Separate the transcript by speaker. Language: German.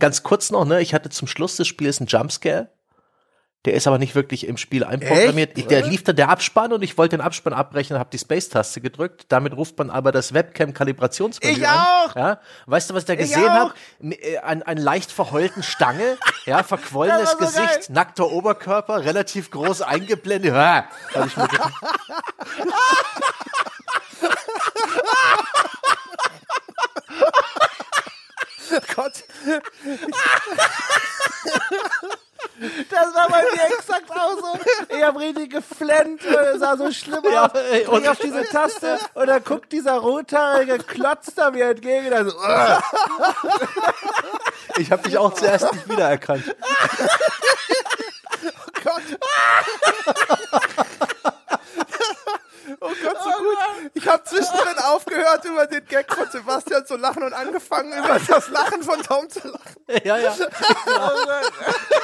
Speaker 1: ganz kurz noch, ne? Ich hatte zum Schluss des Spiels einen Jumpscare. Der ist aber nicht wirklich im Spiel einprogrammiert. Ich, der lief dann der Abspann und ich wollte den Abspann abbrechen und habe die Space-Taste gedrückt. Damit ruft man aber das Webcam-Kalibrationsmenü
Speaker 2: Ich
Speaker 1: an.
Speaker 2: auch!
Speaker 1: Ja? Weißt du, was ich da gesehen habe? Einen, einen leicht verheulten Stange, ja, verquollenes
Speaker 2: so
Speaker 1: Gesicht, nackter Oberkörper, relativ groß eingeblendet. Ja, hab ich mir gedacht.
Speaker 2: Gott. Das war bei mir exakt auch so. Ich hab richtig geflennt, weil es sah so schlimm
Speaker 1: Ja,
Speaker 2: aus.
Speaker 1: ey,
Speaker 2: Und
Speaker 1: und-
Speaker 2: auf diese Taste und dann guckt dieser rothaarige Klotz da mir entgegen. Also,
Speaker 1: Ich habe dich auch zuerst nicht wiedererkannt.
Speaker 2: Gott. Oh Gott, so gut. Ich habe zwischendrin aufgehört, über den Gag von Sebastian zu lachen und angefangen, über das Lachen von Tom zu lachen.
Speaker 1: Ja, ja.
Speaker 2: Oh.